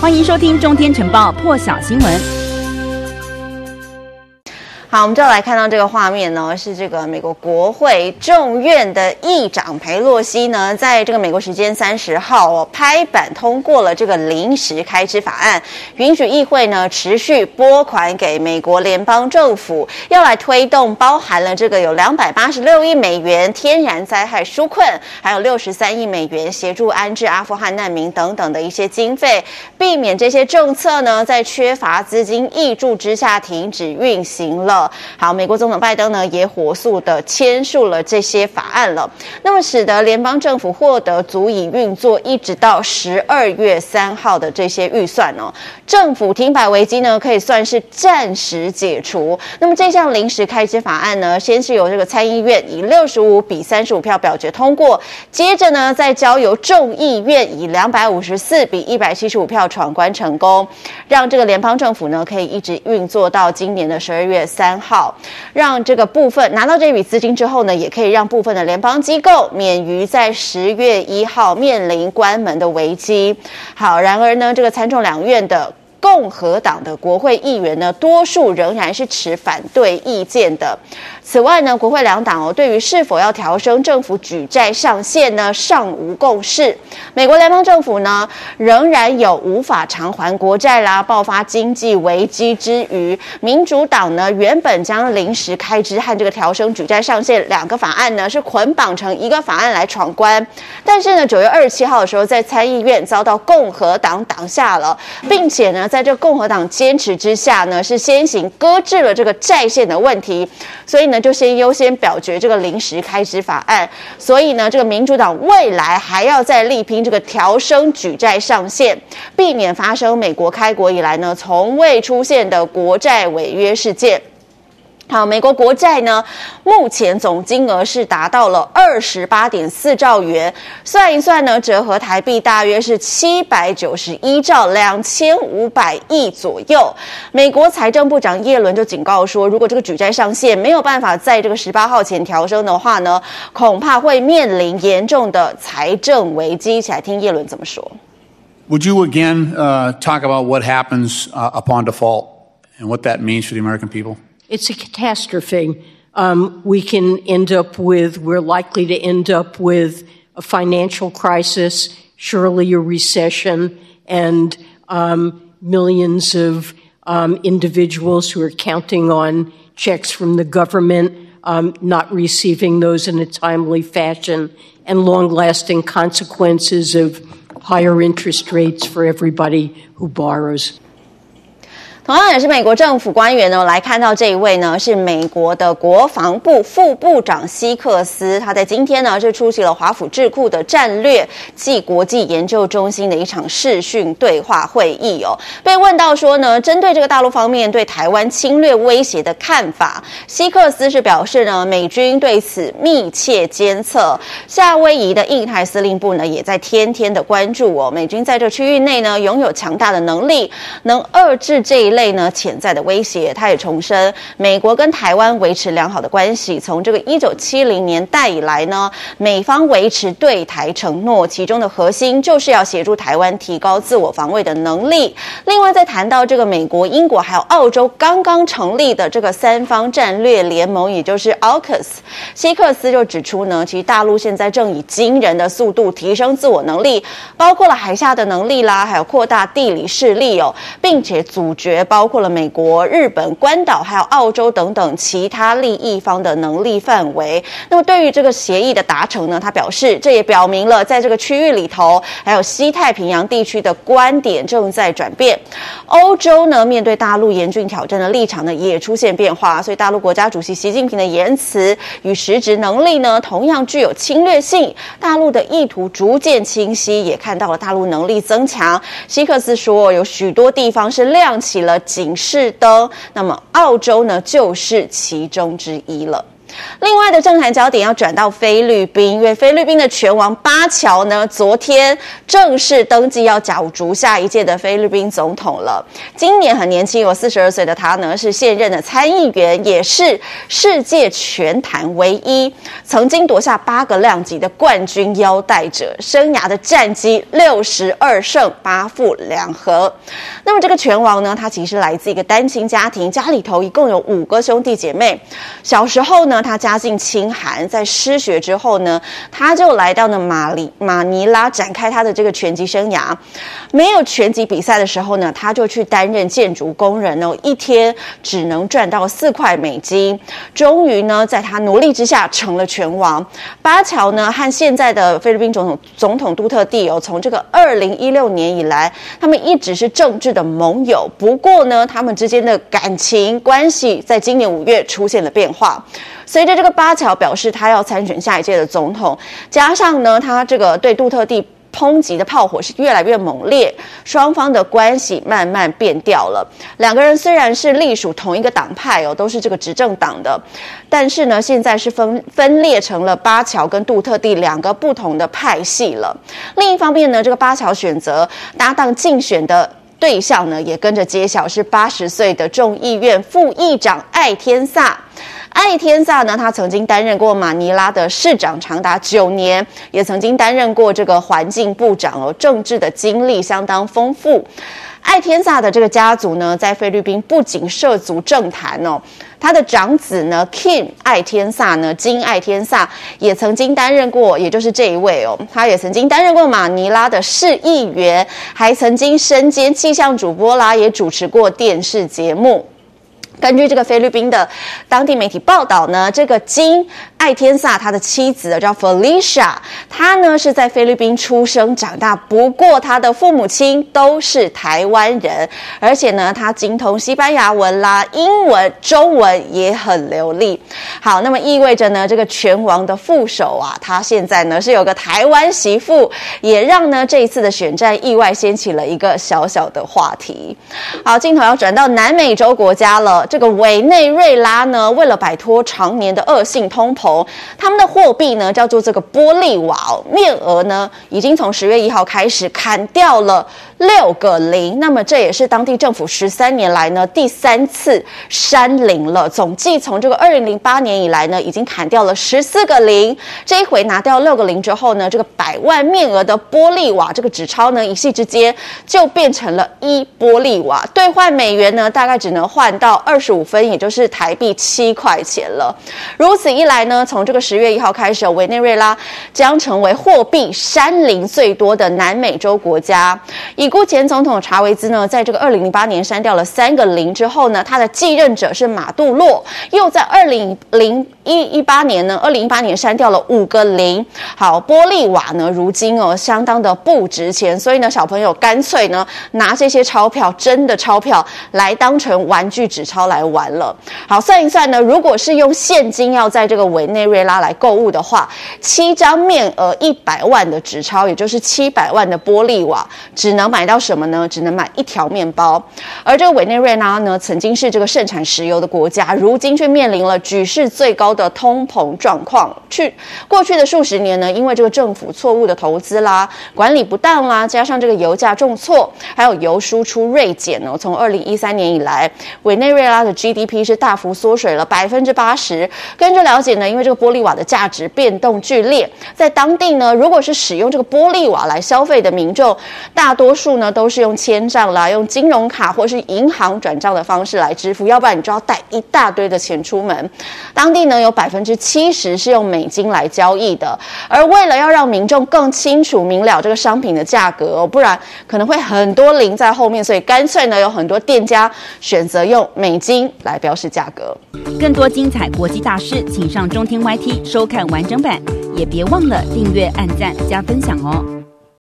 欢迎收听《中天晨报》破晓新闻。好，我们就来看到这个画面呢，是这个美国国会众院的议长裴洛西呢，在这个美国时间三十号哦，拍板通过了这个临时开支法案，允许议会呢持续拨款给美国联邦政府，要来推动包含了这个有两百八十六亿美元天然灾害纾困，还有六十三亿美元协助安置阿富汗难民等等的一些经费，避免这些政策呢在缺乏资金挹注之下停止运行了。好，美国总统拜登呢也火速的签署了这些法案了，那么使得联邦政府获得足以运作一直到十二月三号的这些预算哦，政府停摆危机呢可以算是暂时解除。那么这项临时开支法案呢，先是由这个参议院以六十五比三十五票表决通过，接着呢再交由众议院以两百五十四比一百七十五票闯关成功，让这个联邦政府呢可以一直运作到今年的十二月三。三号，让这个部分拿到这笔资金之后呢，也可以让部分的联邦机构免于在十月一号面临关门的危机。好，然而呢，这个参众两院的。共和党的国会议员呢，多数仍然是持反对意见的。此外呢，国会两党哦，对于是否要调升政府举债上限呢，尚无共识。美国联邦政府呢，仍然有无法偿还国债啦、爆发经济危机之余，民主党呢，原本将临时开支和这个调升举债上限两个法案呢，是捆绑成一个法案来闯关。但是呢，九月二十七号的时候，在参议院遭到共和党挡下了，并且呢。在这共和党坚持之下呢，是先行搁置了这个债券的问题，所以呢，就先优先表决这个临时开支法案。所以呢，这个民主党未来还要再力拼这个调升举债上限，避免发生美国开国以来呢从未出现的国债违约事件。好，美国国债呢，目前总金额是达到了二十八点四兆元，算一算呢，折合台币大约是七百九十一兆两千五百亿左右。美国财政部长耶伦就警告说，如果这个举债上限没有办法在这个十八号前调升的话呢，恐怕会面临严重的财政危机。一起来听耶伦怎么说。Would you again, uh, talk about what happens, uh, upon default and what that means for the American people? It's a catastrophe. Um, we can end up with, we're likely to end up with a financial crisis, surely a recession, and um, millions of um, individuals who are counting on checks from the government um, not receiving those in a timely fashion, and long lasting consequences of higher interest rates for everybody who borrows. 同样也是美国政府官员呢，来看到这一位呢，是美国的国防部副部长希克斯。他在今天呢，是出席了华府智库的战略暨国际研究中心的一场视讯对话会议哦。被问到说呢，针对这个大陆方面对台湾侵略威胁的看法，希克斯是表示呢，美军对此密切监测。夏威夷的印太司令部呢，也在天天的关注哦。美军在这区域内呢，拥有强大的能力，能遏制这一类。呢潜在的威胁，他也重申，美国跟台湾维持良好的关系。从这个一九七零年代以来呢，美方维持对台承诺，其中的核心就是要协助台湾提高自我防卫的能力。另外，在谈到这个美国、英国还有澳洲刚刚成立的这个三方战略联盟，也就是 AUKUS，希克斯就指出呢，其实大陆现在正以惊人的速度提升自我能力，包括了海下的能力啦，还有扩大地理势力哦，并且阻绝。包括了美国、日本、关岛，还有澳洲等等其他利益方的能力范围。那么，对于这个协议的达成呢，他表示，这也表明了在这个区域里头，还有西太平洋地区的观点正在转变。欧洲呢，面对大陆严峻挑战的立场呢，也出现变化。所以，大陆国家主席习近平的言辞与实质能力呢，同样具有侵略性。大陆的意图逐渐清晰，也看到了大陆能力增强。希克斯说，有许多地方是亮起了警示灯，那么澳洲呢，就是其中之一了。另外的政坛焦点要转到菲律宾，因为菲律宾的拳王巴乔呢，昨天正式登记要角逐下一届的菲律宾总统了。今年很年轻，有四十二岁的他呢，是现任的参议员，也是世界拳坛唯一曾经夺下八个量级的冠军腰带者，生涯的战绩六十二胜八负两和。那么这个拳王呢，他其实来自一个单亲家庭，家里头一共有五个兄弟姐妹。小时候呢，他家境清寒，在失学之后呢，他就来到了马里马尼拉展开他的这个拳击生涯。没有拳击比赛的时候呢，他就去担任建筑工人哦，一天只能赚到四块美金。终于呢，在他努力之下成了拳王。巴乔呢，和现在的菲律宾总统总统杜特地哦，从这个二零一六年以来，他们一直是政治的盟友。不过呢，他们之间的感情关系在今年五月出现了变化。随着这个巴乔表示他要参选下一届的总统，加上呢，他这个对杜特地抨击的炮火是越来越猛烈，双方的关系慢慢变调了。两个人虽然是隶属同一个党派哦，都是这个执政党的，但是呢，现在是分分裂成了巴乔跟杜特地两个不同的派系了。另一方面呢，这个巴乔选择搭档竞选的对象呢，也跟着揭晓，是八十岁的众议院副议长艾天萨。艾天萨呢，他曾经担任过马尼拉的市长长达九年，也曾经担任过这个环境部长哦，政治的经历相当丰富。艾天萨的这个家族呢，在菲律宾不仅涉足政坛哦，他的长子呢，King 艾天萨呢，金艾天萨也曾经担任过，也就是这一位哦，他也曾经担任过马尼拉的市议员，还曾经身兼气象主播啦，也主持过电视节目。根据这个菲律宾的当地媒体报道呢，这个金艾天萨他的妻子叫 Felicia，他呢是在菲律宾出生长大，不过他的父母亲都是台湾人，而且呢他精通西班牙文啦、英文、中文也很流利。好，那么意味着呢这个拳王的副手啊，他现在呢是有个台湾媳妇，也让呢这一次的选战意外掀起了一个小小的话题。好，镜头要转到南美洲国家了。这个委内瑞拉呢，为了摆脱常年的恶性通膨，他们的货币呢叫做这个玻利瓦，面额呢已经从十月一号开始砍掉了六个零。那么这也是当地政府十三年来呢第三次山林了。总计从这个二零零八年以来呢，已经砍掉了十四个零。这一回拿掉六个零之后呢，这个百万面额的玻利瓦这个纸钞呢，一夕之间就变成了一玻利瓦，兑换美元呢，大概只能换到二。十五分，也就是台币七块钱了。如此一来呢，从这个十月一号开始，委内瑞拉将成为货币山林最多的南美洲国家。已故前总统查韦兹呢，在这个二零零八年删掉了三个零之后呢，他的继任者是马杜洛，又在二零零一一八年呢，二零一八年删掉了五个零。好，玻利瓦呢，如今哦，相当的不值钱，所以呢，小朋友干脆呢，拿这些钞票，真的钞票来当成玩具纸钞。来玩了，好，算一算呢，如果是用现金要在这个委内瑞拉来购物的话，七张面额一百万的纸钞，也就是七百万的玻利瓦，只能买买到什么呢？只能买一条面包。而这个委内瑞拉呢，曾经是这个盛产石油的国家，如今却面临了举世最高的通膨状况。去过去的数十年呢，因为这个政府错误的投资啦、管理不当啦，加上这个油价重挫，还有油输出锐减呢，从二零一三年以来，委内瑞拉。的 GDP 是大幅缩水了百分之八十。根据了解呢，因为这个玻利瓦的价值变动剧烈，在当地呢，如果是使用这个玻利瓦来消费的民众，大多数呢都是用签账啦、用金融卡或是银行转账的方式来支付，要不然你就要带一大堆的钱出门。当地呢有百分之七十是用美金来交易的，而为了要让民众更清楚明了这个商品的价格哦，不然可能会很多零在后面，所以干脆呢有很多店家选择用美金。来标示价格。更多精彩国际大师，请上中天 YT 收看完整版，也别忘了订阅、按赞、加分享哦。